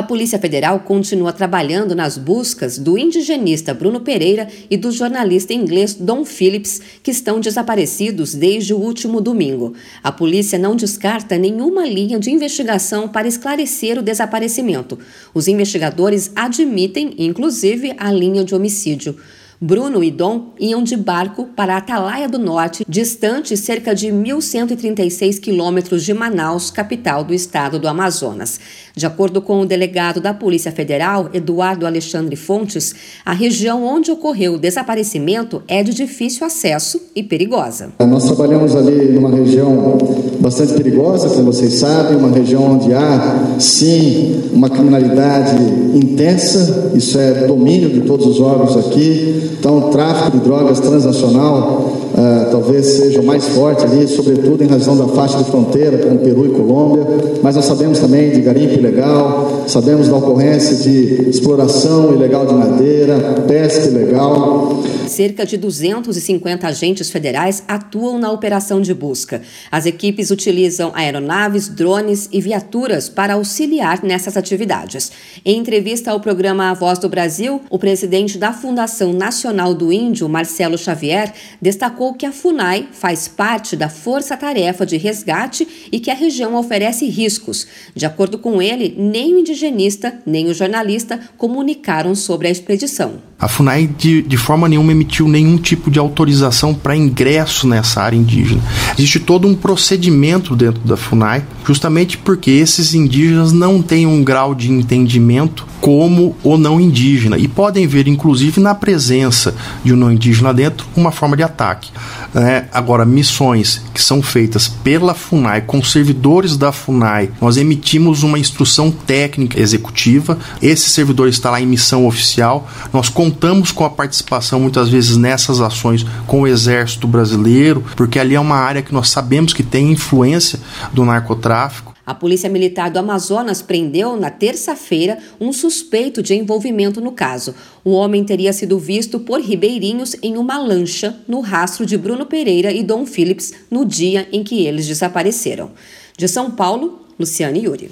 A Polícia Federal continua trabalhando nas buscas do indigenista Bruno Pereira e do jornalista inglês Don Phillips, que estão desaparecidos desde o último domingo. A polícia não descarta nenhuma linha de investigação para esclarecer o desaparecimento. Os investigadores admitem, inclusive, a linha de homicídio. Bruno e Dom iam de barco para Atalaia do Norte, distante cerca de 1.136 quilômetros de Manaus, capital do estado do Amazonas. De acordo com o delegado da Polícia Federal, Eduardo Alexandre Fontes, a região onde ocorreu o desaparecimento é de difícil acesso e perigosa. Nós trabalhamos ali numa região bastante perigosa, como vocês sabem, uma região onde há, sim, uma criminalidade intensa, isso é domínio de todos os órgãos aqui então, tráfico de drogas transnacional uh, talvez seja o mais forte ali, sobretudo em razão da faixa de fronteira com Peru e Colômbia, mas nós sabemos também de garimpo ilegal, sabemos da ocorrência de exploração ilegal de madeira, pesca ilegal. Cerca de 250 agentes federais atuam na operação de busca. As equipes utilizam aeronaves, drones e viaturas para auxiliar nessas atividades. Em entrevista ao programa A Voz do Brasil, o presidente da Fundação Nacional do Índio, Marcelo Xavier, destacou que a FUNAI faz parte da força-tarefa de resgate e que a região oferece riscos. De acordo com ele, nem o indigenista nem o jornalista comunicaram sobre a expedição. A FUNAI, de, de forma nenhuma, emitiu nenhum tipo de autorização para ingresso nessa área indígena. Existe todo um procedimento dentro da FUNAI, justamente porque esses indígenas não têm um grau de entendimento como o não indígena e podem ver, inclusive, na presença de um não indígena dentro, uma forma de ataque. É, agora, missões que são feitas pela FUNAI, com servidores da FUNAI, nós emitimos uma instrução técnica executiva, esse servidor está lá em missão oficial, nós contamos com a participação muitas vezes nessas ações com o Exército Brasileiro, porque ali é uma área que nós sabemos que tem influência do narcotráfico. A Polícia Militar do Amazonas prendeu na terça-feira um suspeito de envolvimento no caso. O homem teria sido visto por ribeirinhos em uma lancha no rastro de Bruno Pereira e Dom Phillips no dia em que eles desapareceram. De São Paulo, Luciane Yuri.